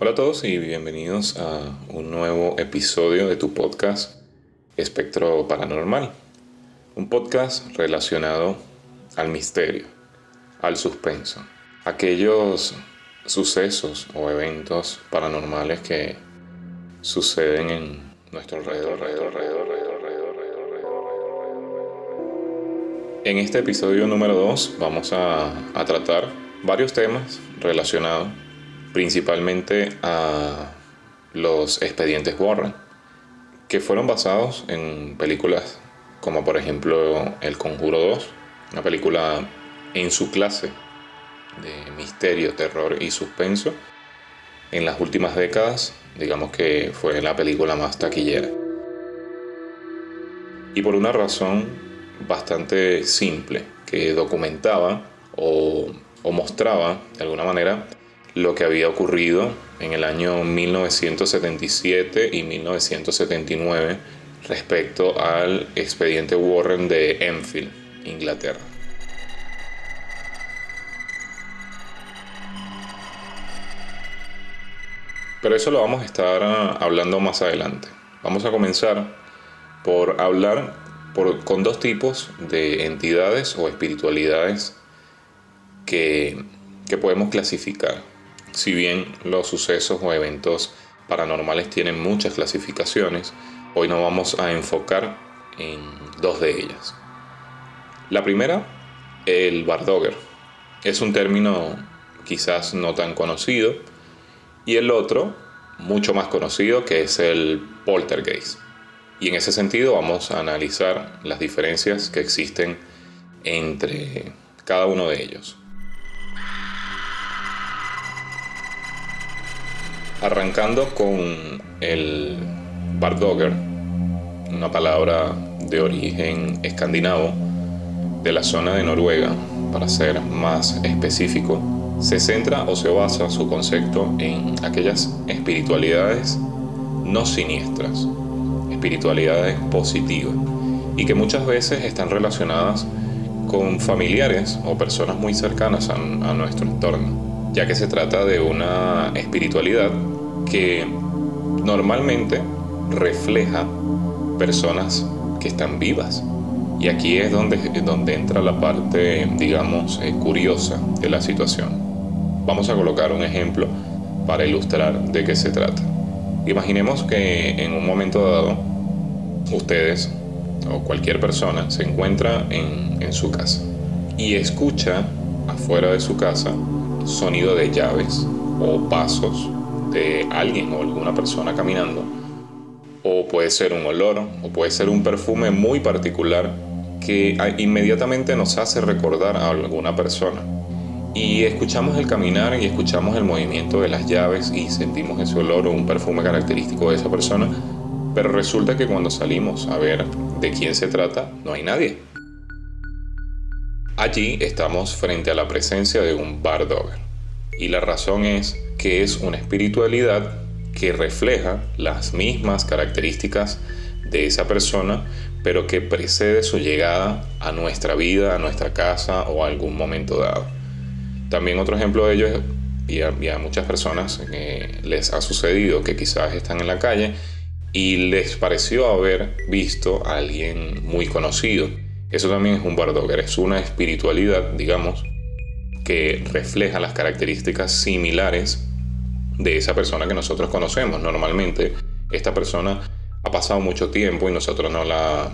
Hola a todos y bienvenidos a un nuevo episodio de tu podcast Espectro Paranormal. Un podcast relacionado al misterio, al suspenso, aquellos sucesos o eventos paranormales que suceden en nuestro alrededor, alrededor, alrededor, alrededor. En este episodio número 2 vamos a tratar varios temas relacionados principalmente a los expedientes Warren, que fueron basados en películas como por ejemplo El Conjuro 2, una película en su clase de misterio, terror y suspenso. En las últimas décadas, digamos que fue la película más taquillera. Y por una razón bastante simple, que documentaba o, o mostraba de alguna manera lo que había ocurrido en el año 1977 y 1979 respecto al expediente Warren de Enfield, Inglaterra. Pero eso lo vamos a estar hablando más adelante. Vamos a comenzar por hablar con dos tipos de entidades o espiritualidades que, que podemos clasificar si bien los sucesos o eventos paranormales tienen muchas clasificaciones, hoy nos vamos a enfocar en dos de ellas. La primera, el Bardogger. Es un término quizás no tan conocido. Y el otro, mucho más conocido, que es el poltergeist. Y en ese sentido vamos a analizar las diferencias que existen entre cada uno de ellos. Arrancando con el Bardogger, una palabra de origen escandinavo de la zona de Noruega, para ser más específico, se centra o se basa su concepto en aquellas espiritualidades no siniestras, espiritualidades positivas, y que muchas veces están relacionadas con familiares o personas muy cercanas a, a nuestro entorno ya que se trata de una espiritualidad que normalmente refleja personas que están vivas. Y aquí es donde, donde entra la parte, digamos, eh, curiosa de la situación. Vamos a colocar un ejemplo para ilustrar de qué se trata. Imaginemos que en un momento dado ustedes o cualquier persona se encuentra en, en su casa y escucha afuera de su casa sonido de llaves o pasos de alguien o alguna persona caminando. O puede ser un olor o puede ser un perfume muy particular que inmediatamente nos hace recordar a alguna persona. Y escuchamos el caminar y escuchamos el movimiento de las llaves y sentimos ese olor o un perfume característico de esa persona, pero resulta que cuando salimos a ver de quién se trata, no hay nadie. Allí estamos frente a la presencia de un Bardogger. Y la razón es que es una espiritualidad que refleja las mismas características de esa persona, pero que precede su llegada a nuestra vida, a nuestra casa o a algún momento dado. También otro ejemplo de ello es, y a, muchas personas que les ha sucedido que quizás están en la calle y les pareció haber visto a alguien muy conocido eso también es un Bardogger, es una espiritualidad, digamos, que refleja las características similares de esa persona que nosotros conocemos. Normalmente esta persona ha pasado mucho tiempo y nosotros no la,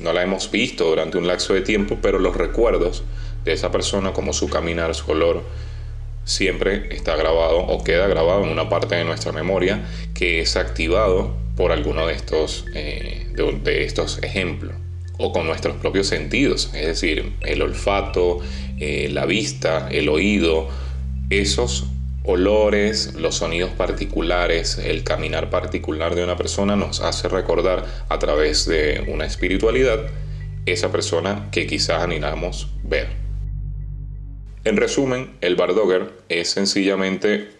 no la hemos visto durante un lapso de tiempo, pero los recuerdos de esa persona, como su caminar, su olor, siempre está grabado o queda grabado en una parte de nuestra memoria que es activado por alguno de estos, eh, de estos ejemplos o con nuestros propios sentidos, es decir, el olfato, eh, la vista, el oído, esos olores, los sonidos particulares, el caminar particular de una persona nos hace recordar a través de una espiritualidad esa persona que quizás anhelamos ver. En resumen, el Bardogger es sencillamente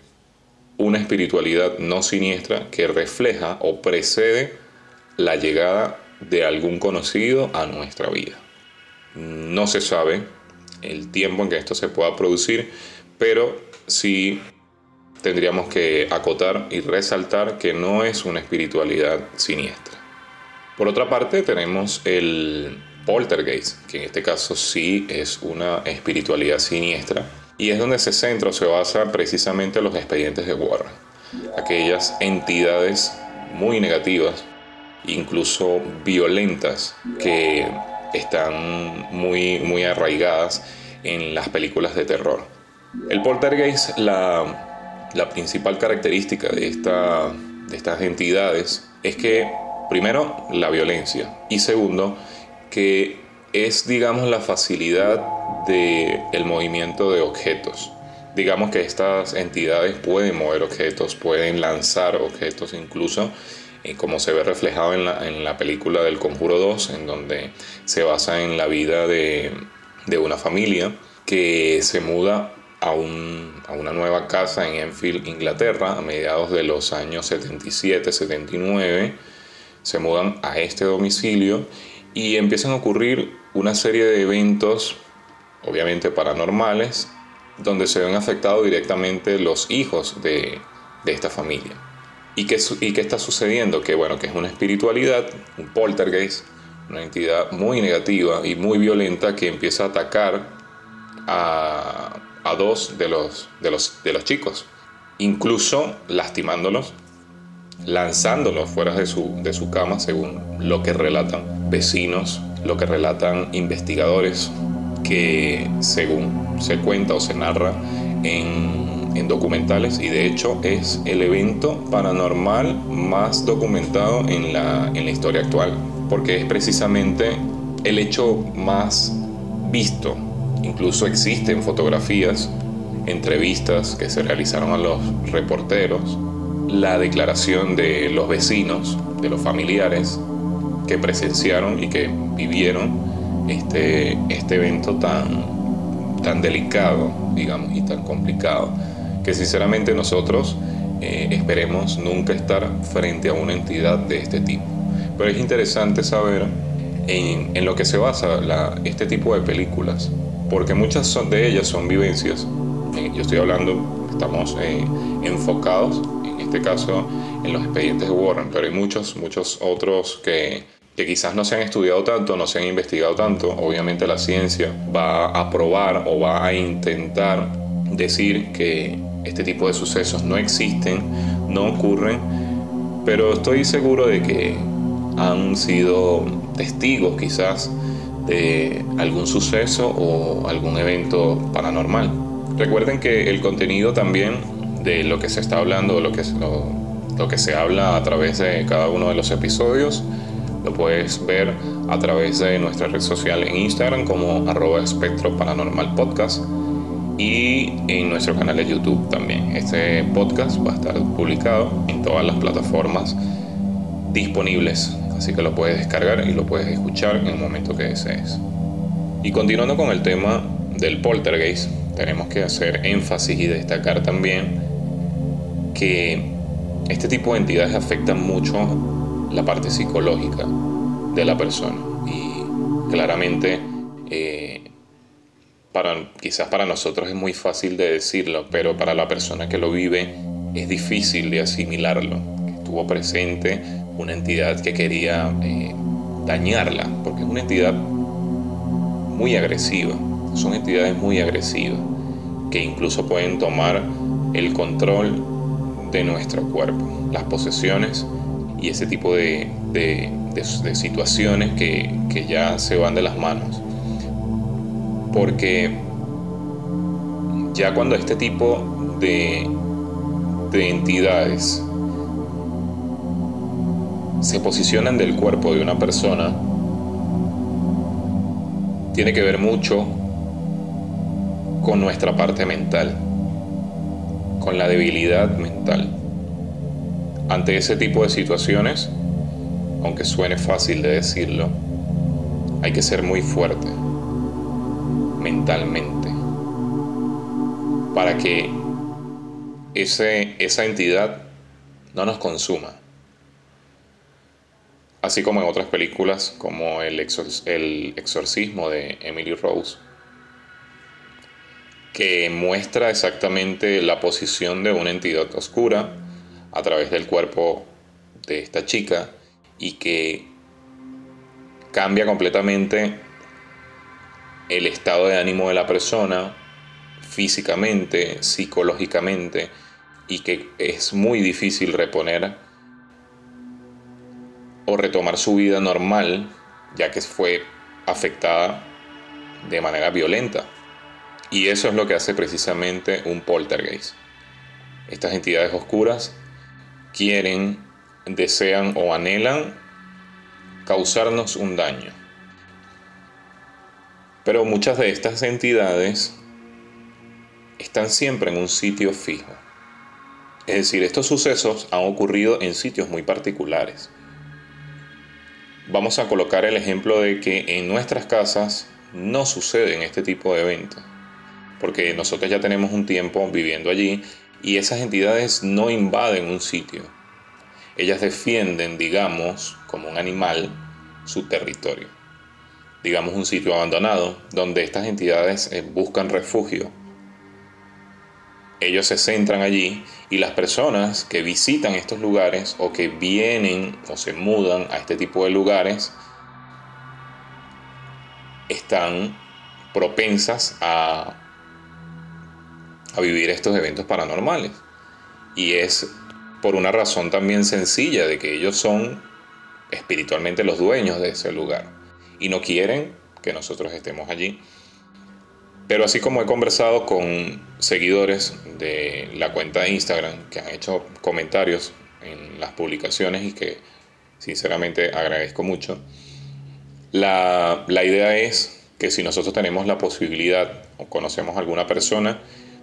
una espiritualidad no siniestra que refleja o precede la llegada de algún conocido a nuestra vida. No se sabe el tiempo en que esto se pueda producir, pero sí tendríamos que acotar y resaltar que no es una espiritualidad siniestra. Por otra parte, tenemos el poltergeist, que en este caso sí es una espiritualidad siniestra, y es donde se centra o se basa precisamente los expedientes de Warren. Aquellas entidades muy negativas, incluso violentas, que están muy, muy arraigadas en las películas de terror. El poltergeist, la, la principal característica de, esta, de estas entidades es que, primero, la violencia y segundo, que es, digamos, la facilidad del el movimiento de objetos. Digamos que estas entidades pueden mover objetos, pueden lanzar objetos incluso, eh, como se ve reflejado en la, en la, película del Conjuro 2, en donde se basa en la vida de, de una familia que se muda a, un, a, una nueva casa en Enfield, Inglaterra, a mediados de los años 77-79. Se mudan a este domicilio y empiezan a ocurrir una serie de eventos, obviamente paranormales, donde se ven afectados directamente los hijos de, de esta familia. ¿Y qué, ¿Y qué está sucediendo? Que bueno, que es una espiritualidad, un poltergeist, una entidad muy negativa y muy violenta que empieza a atacar a, a dos de los, de, los, de los chicos, incluso lastimándolos, lanzándolos fuera de su, de su cama, según lo que relatan vecinos, lo que relatan investigadores, que según se cuenta o se narra en, en, documentales y de hecho es el evento paranormal más documentado en la, en la historia actual, porque es precisamente el hecho más visto. Incluso existen fotografías, entrevistas que se realizaron a los reporteros, la declaración de los vecinos, de los familiares que presenciaron y que vivieron este, este evento tan, tan delicado, digamos, y tan complicado, que sinceramente nosotros eh, esperemos nunca estar frente a una entidad de este tipo. Pero es interesante saber en, lo que se basa este tipo de películas, porque muchas de ellas son vivencias. Eh, yo estoy hablando, estamos eh, enfocados, en este caso, en los expedientes de Warren, pero hay muchos, muchos otros que, que quizás no se han estudiado tanto, no se han investigado tanto. Obviamente la ciencia va a probar o va a intentar decir que este tipo de sucesos no existen, no ocurren, pero estoy seguro de que han sido testigos quizás de algún suceso o algún evento paranormal. Recuerden que el contenido también de lo que se está hablando, lo que, lo, lo que se habla a través de cada uno de los episodios, lo puedes ver a través de nuestra red social en Instagram como arroba espectro paranormal podcast y en nuestro canal de YouTube también. Este podcast va a estar publicado en todas las plataformas disponibles así que lo puedes descargar y lo puedes escuchar en el momento que desees. Y continuando con el tema del poltergeist, tenemos que hacer énfasis y destacar también que este tipo de entidades afectan mucho la parte psicológica de la persona y claramente eh, quizás para nosotros es muy fácil de decirlo, pero para la persona que lo vive es difícil de asimilarlo, estuvo presente una entidad que quería eh, dañarla, porque es una entidad muy agresiva, son entidades muy agresivas, que incluso pueden tomar el control de nuestro cuerpo, las posesiones y ese tipo de, de, situaciones que, que, ya se van de las manos. Porque ya cuando este tipo de, de entidades se posicionan del cuerpo de una persona tiene que ver mucho con nuestra parte mental, con la debilidad mental. Ante ese tipo de situaciones, aunque suene fácil de decirlo, hay que ser muy fuerte mentalmente para que ese, esa entidad no nos consuma así como en otras películas como El, el exorcismo de Emily Rose. que muestra exactamente la posición de una entidad oscura a través del cuerpo de esta chica y que cambia completamente el estado de ánimo de la persona físicamente, psicológicamente y que es muy difícil reponer o retomar su vida normal ya que fue afectada de manera violenta. Y eso es lo que hace precisamente un poltergeist. Estas entidades oscuras quieren, desean o anhelan causarnos un daño. Pero muchas de estas entidades están siempre en un sitio fijo. Es decir, estos sucesos han ocurrido en sitios muy particulares. Vamos a colocar el ejemplo de que en nuestras casas no suceden este tipo de eventos, porque nosotros ya tenemos un tiempo viviendo allí y esas entidades no invaden un sitio. Ellas defienden, digamos, como un animal, su territorio. Digamos un sitio abandonado donde estas entidades eh, buscan refugio ellos se centran allí y las personas que visitan estos lugares o que vienen o se mudan a este tipo de lugares están propensas a, a vivir estos eventos paranormales. Y es por una razón también sencilla de que ellos son espiritualmente los dueños de ese lugar y no quieren que nosotros estemos allí. Pero así como he conversado con seguidores de la cuenta de Instagram que han hecho comentarios en las publicaciones y que sinceramente agradezco mucho, la, idea es que si nosotros tenemos la posibilidad o conocemos a alguna persona,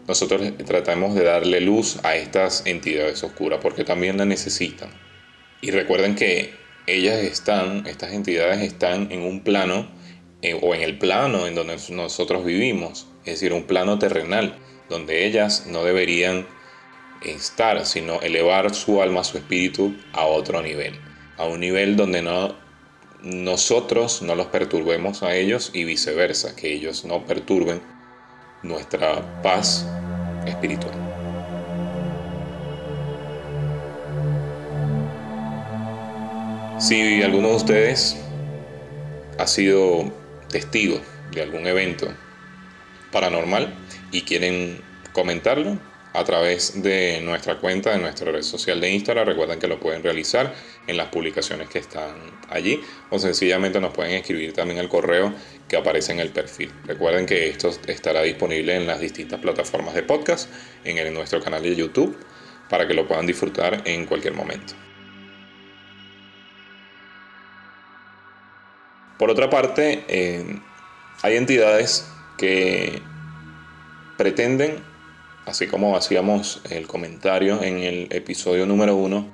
nosotros tratamos de darle luz a estas entidades oscuras porque también la necesitan. Y recuerden que ellas están, estas entidades están en un plano o en el plano en donde nosotros vivimos, es decir, un plano terrenal, donde ellas no deberían estar, sino elevar su alma, su espíritu a otro nivel, a un nivel donde no nosotros no los perturbemos a ellos y viceversa, que ellos no perturben nuestra paz espiritual. Si alguno de ustedes ha sido testigo de algún evento paranormal y quieren comentarlo a través de nuestra cuenta, de nuestra red social de Instagram, recuerden que lo pueden realizar en las publicaciones que están allí o sencillamente nos pueden escribir también el correo que aparece en el perfil. Recuerden que esto estará disponible en las distintas plataformas de podcast, en, nuestro canal de YouTube, para que lo puedan disfrutar en cualquier momento. Por otra parte, eh, hay entidades que pretenden, así como hacíamos el comentario en el episodio número uno,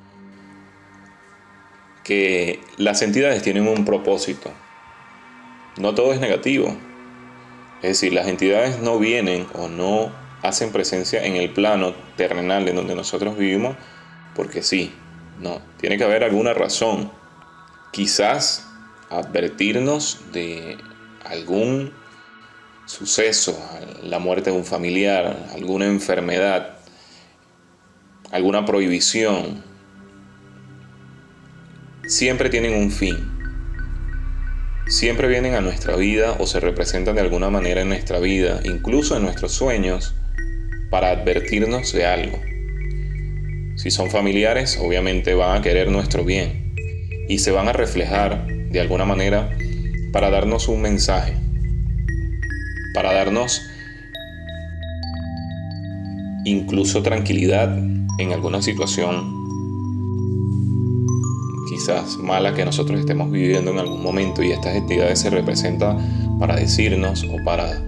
que las entidades tienen un propósito. No todo es negativo. Es decir, las entidades no vienen o no hacen presencia en el plano terrenal en donde nosotros vivimos porque sí. No, tiene que haber alguna razón. Quizás advertirnos de algún suceso, la muerte de un familiar, alguna enfermedad, alguna prohibición, siempre tienen un fin. Siempre vienen a nuestra vida o se representan de alguna manera en nuestra vida, incluso en nuestros sueños, para advertirnos de algo. Si son familiares, obviamente van a querer nuestro bien y se van a reflejar de alguna manera para darnos un mensaje, para darnos incluso tranquilidad en alguna situación quizás mala que nosotros estemos viviendo en algún momento y estas entidades se representan para decirnos o para,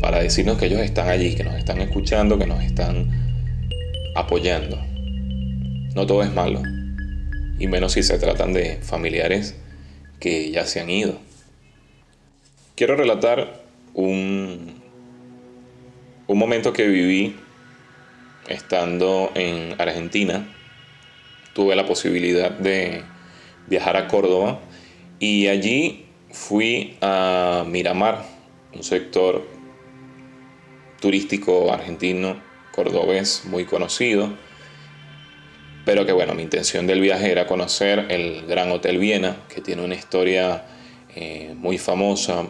para decirnos que ellos están allí, que nos están escuchando, que nos están apoyando. No todo es malo, y menos si se tratan de familiares que ya se han ido. Quiero relatar un, un momento que viví estando en Argentina. Tuve la posibilidad de viajar a Córdoba y allí fui a Miramar, un sector turístico argentino, cordobés, muy conocido. Pero que bueno, mi intención del viaje era conocer el Gran Hotel Viena, que tiene una historia eh, muy famosa,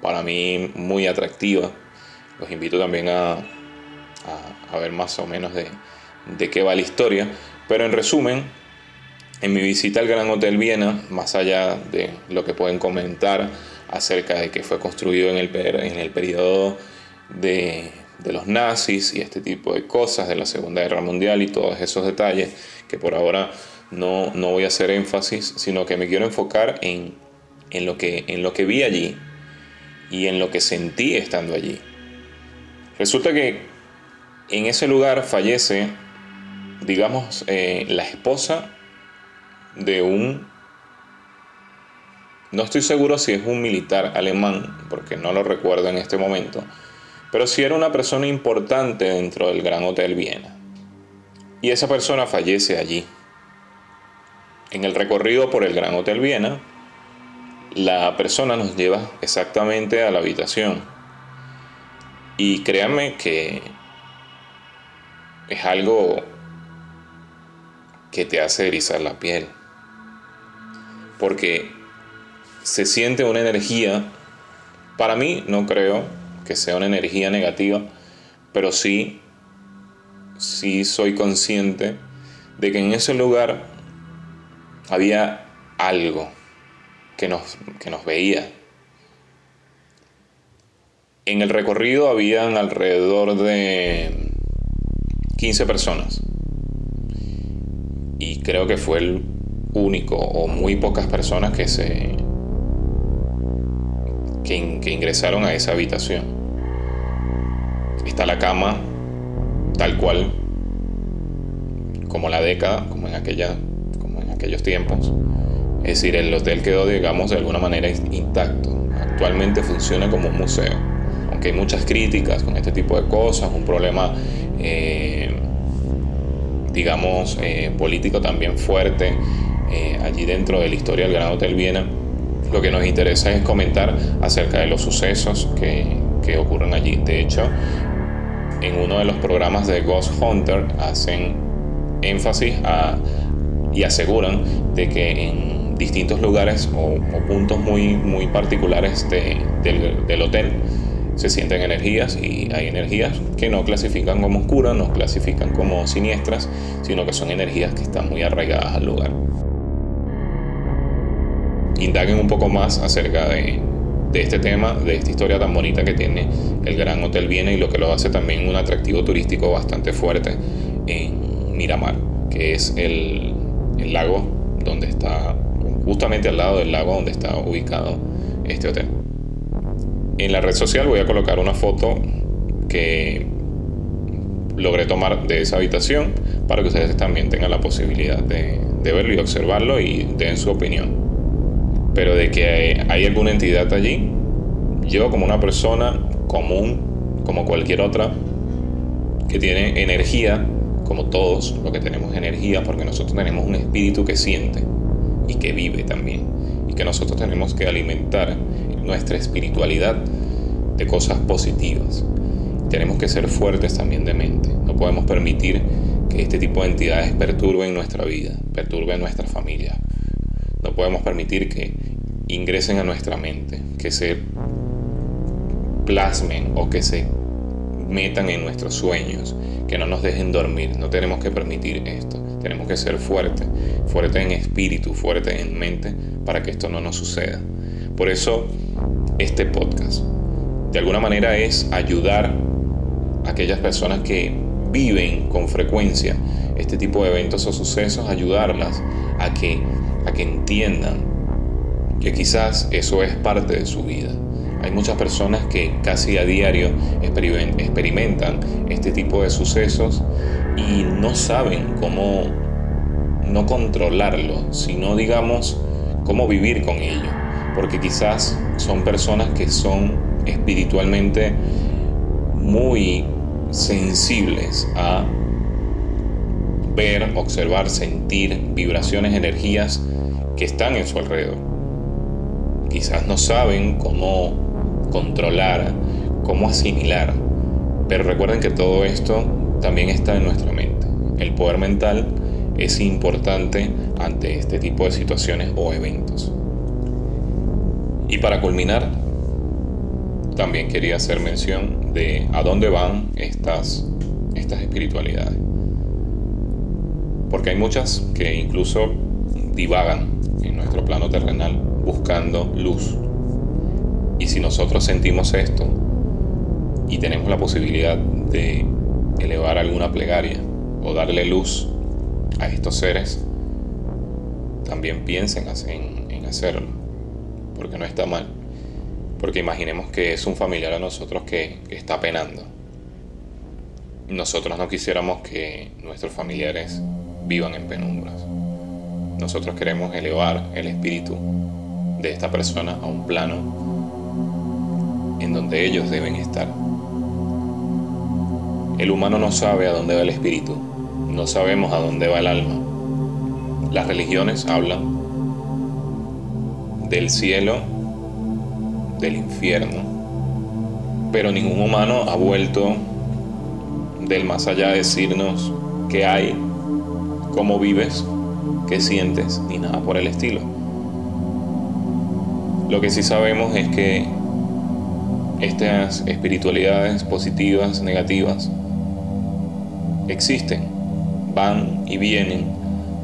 para mí muy atractiva. Los invito también a, a, ver más o menos de, de qué va la historia. Pero en resumen, en mi visita al Gran Hotel Viena, más allá de lo que pueden comentar acerca de que fue construido en el, en el periodo de, de, los nazis y este tipo de cosas, de la Segunda Guerra Mundial y todos esos detalles, que por ahora no, no voy a hacer énfasis, sino que me quiero enfocar en, en, lo que, en lo que vi allí y en lo que sentí estando allí. Resulta que en ese lugar fallece, digamos, eh, la esposa de un... No estoy seguro si es un militar alemán, porque no lo recuerdo en este momento, pero sí era una persona importante dentro del Gran Hotel Viena. Y esa persona fallece allí. En el recorrido por el Gran Hotel Viena, la persona nos lleva exactamente a la habitación. Y créanme que es algo que te hace erizar la piel porque se siente una energía, para mí no creo que sea una energía negativa, pero sí, sí soy consciente de que en ese lugar había algo que nos, que nos veía. En el recorrido habían alrededor de 15 personas. Y creo que fue el único o muy pocas personas que se que, que, ingresaron a esa habitación. Está la cama tal cual como la década, como en aquella como en aquellos tiempos. Es decir, el hotel quedó, digamos, de alguna manera intacto. Actualmente funciona como un museo. Aunque hay muchas críticas con este tipo de cosas, un problema, eh, digamos, eh, político también fuerte eh, allí dentro de la historia del Gran Hotel Viena, lo que nos interesa es comentar acerca de los sucesos que, que ocurren allí. De hecho, en uno de los programas de Ghost Hunter hacen énfasis a, y aseguran de que en distintos lugares o, puntos muy, muy particulares de, del, del hotel se sienten energías y hay energías que no clasifican como oscuras, no clasifican como siniestras, sino que son energías que están muy arraigadas al lugar. Indaguen un poco más acerca de, este tema, de esta historia tan bonita que tiene el Gran Hotel Viena y lo que lo hace también un atractivo turístico bastante fuerte en Miramar, que es el, el lago donde está, justamente al lado del lago donde está ubicado este hotel. En la red social voy a colocar una foto que logré tomar de esa habitación para que ustedes también tengan la posibilidad de, de verlo y observarlo y den su opinión pero de que hay alguna entidad allí, yo como una persona común, como cualquier otra, que tiene energía, como todos lo que tenemos energía, porque nosotros tenemos un espíritu que siente y que vive también, y que nosotros tenemos que alimentar nuestra espiritualidad de cosas positivas. Tenemos que ser fuertes también de mente, no podemos permitir que este tipo de entidades perturben nuestra vida, perturben nuestra familia, no podemos permitir que ingresen a nuestra mente, que se plasmen o que se metan en nuestros sueños, que no nos dejen dormir. No tenemos que permitir esto. Tenemos que ser fuertes, fuertes en espíritu, fuertes en mente, para que esto no nos suceda. Por eso, este podcast, de alguna manera, es ayudar a aquellas personas que viven con frecuencia este tipo de eventos o sucesos, ayudarlas a que a que entiendan que quizás eso es parte de su vida. Hay muchas personas que casi a diario experimentan este tipo de sucesos y no saben cómo no controlarlo, sino digamos cómo vivir con ello. Porque quizás son personas que son espiritualmente muy sensibles a ver, observar, sentir vibraciones, energías que están en su alrededor. Quizás no saben cómo controlar, cómo asimilar Pero recuerden que todo esto también está en nuestra mente. El poder mental es importante ante este tipo de situaciones o eventos. Y para culminar, también quería hacer mención de a dónde van estas, estas espiritualidades. Porque hay muchas que incluso divagan en nuestro plano terrenal buscando luz. Y si nosotros sentimos esto y tenemos la posibilidad de elevar alguna plegaria o darle luz a estos seres, también piensen en, hacerlo, porque no está mal. Porque imaginemos que es un familiar a nosotros que está penando. Nosotros no quisiéramos que nuestros familiares vivan en penumbras. Nosotros queremos elevar el espíritu de esta persona a un plano en donde ellos deben estar. El humano no sabe a dónde va el espíritu, no sabemos a dónde va el alma. Las religiones hablan del cielo, del infierno, pero ningún humano ha vuelto del más allá a decirnos qué hay, cómo vives, qué sientes, ni nada por el estilo. Lo que sí sabemos es que estas espiritualidades positivas, negativas, existen, van y vienen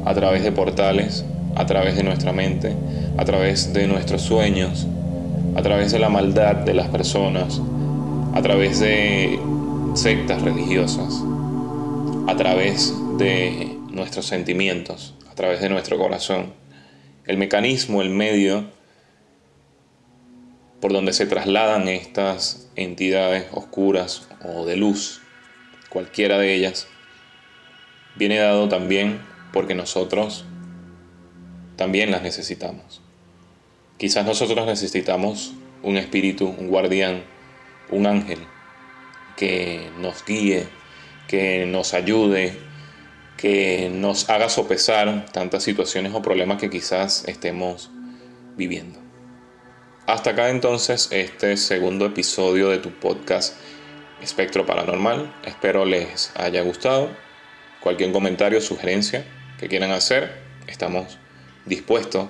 a través de portales, a través de nuestra mente, a través de nuestros sueños, a través de la maldad de las personas, a través de sectas religiosas, a través de nuestros sentimientos, a través de nuestro corazón. El mecanismo, el medio por donde se trasladan estas entidades oscuras o de luz, cualquiera de ellas, viene dado también porque nosotros también las necesitamos. Quizás nosotros necesitamos un espíritu, un guardián, un ángel que nos guíe, que nos ayude, que nos haga sopesar tantas situaciones o problemas que quizás estemos viviendo. Hasta acá entonces este segundo episodio de tu podcast Espectro Paranormal. Espero les haya gustado. Cualquier comentario, sugerencia que quieran hacer, estamos dispuestos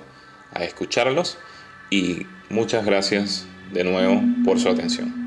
a escucharlos y muchas gracias de nuevo por su atención.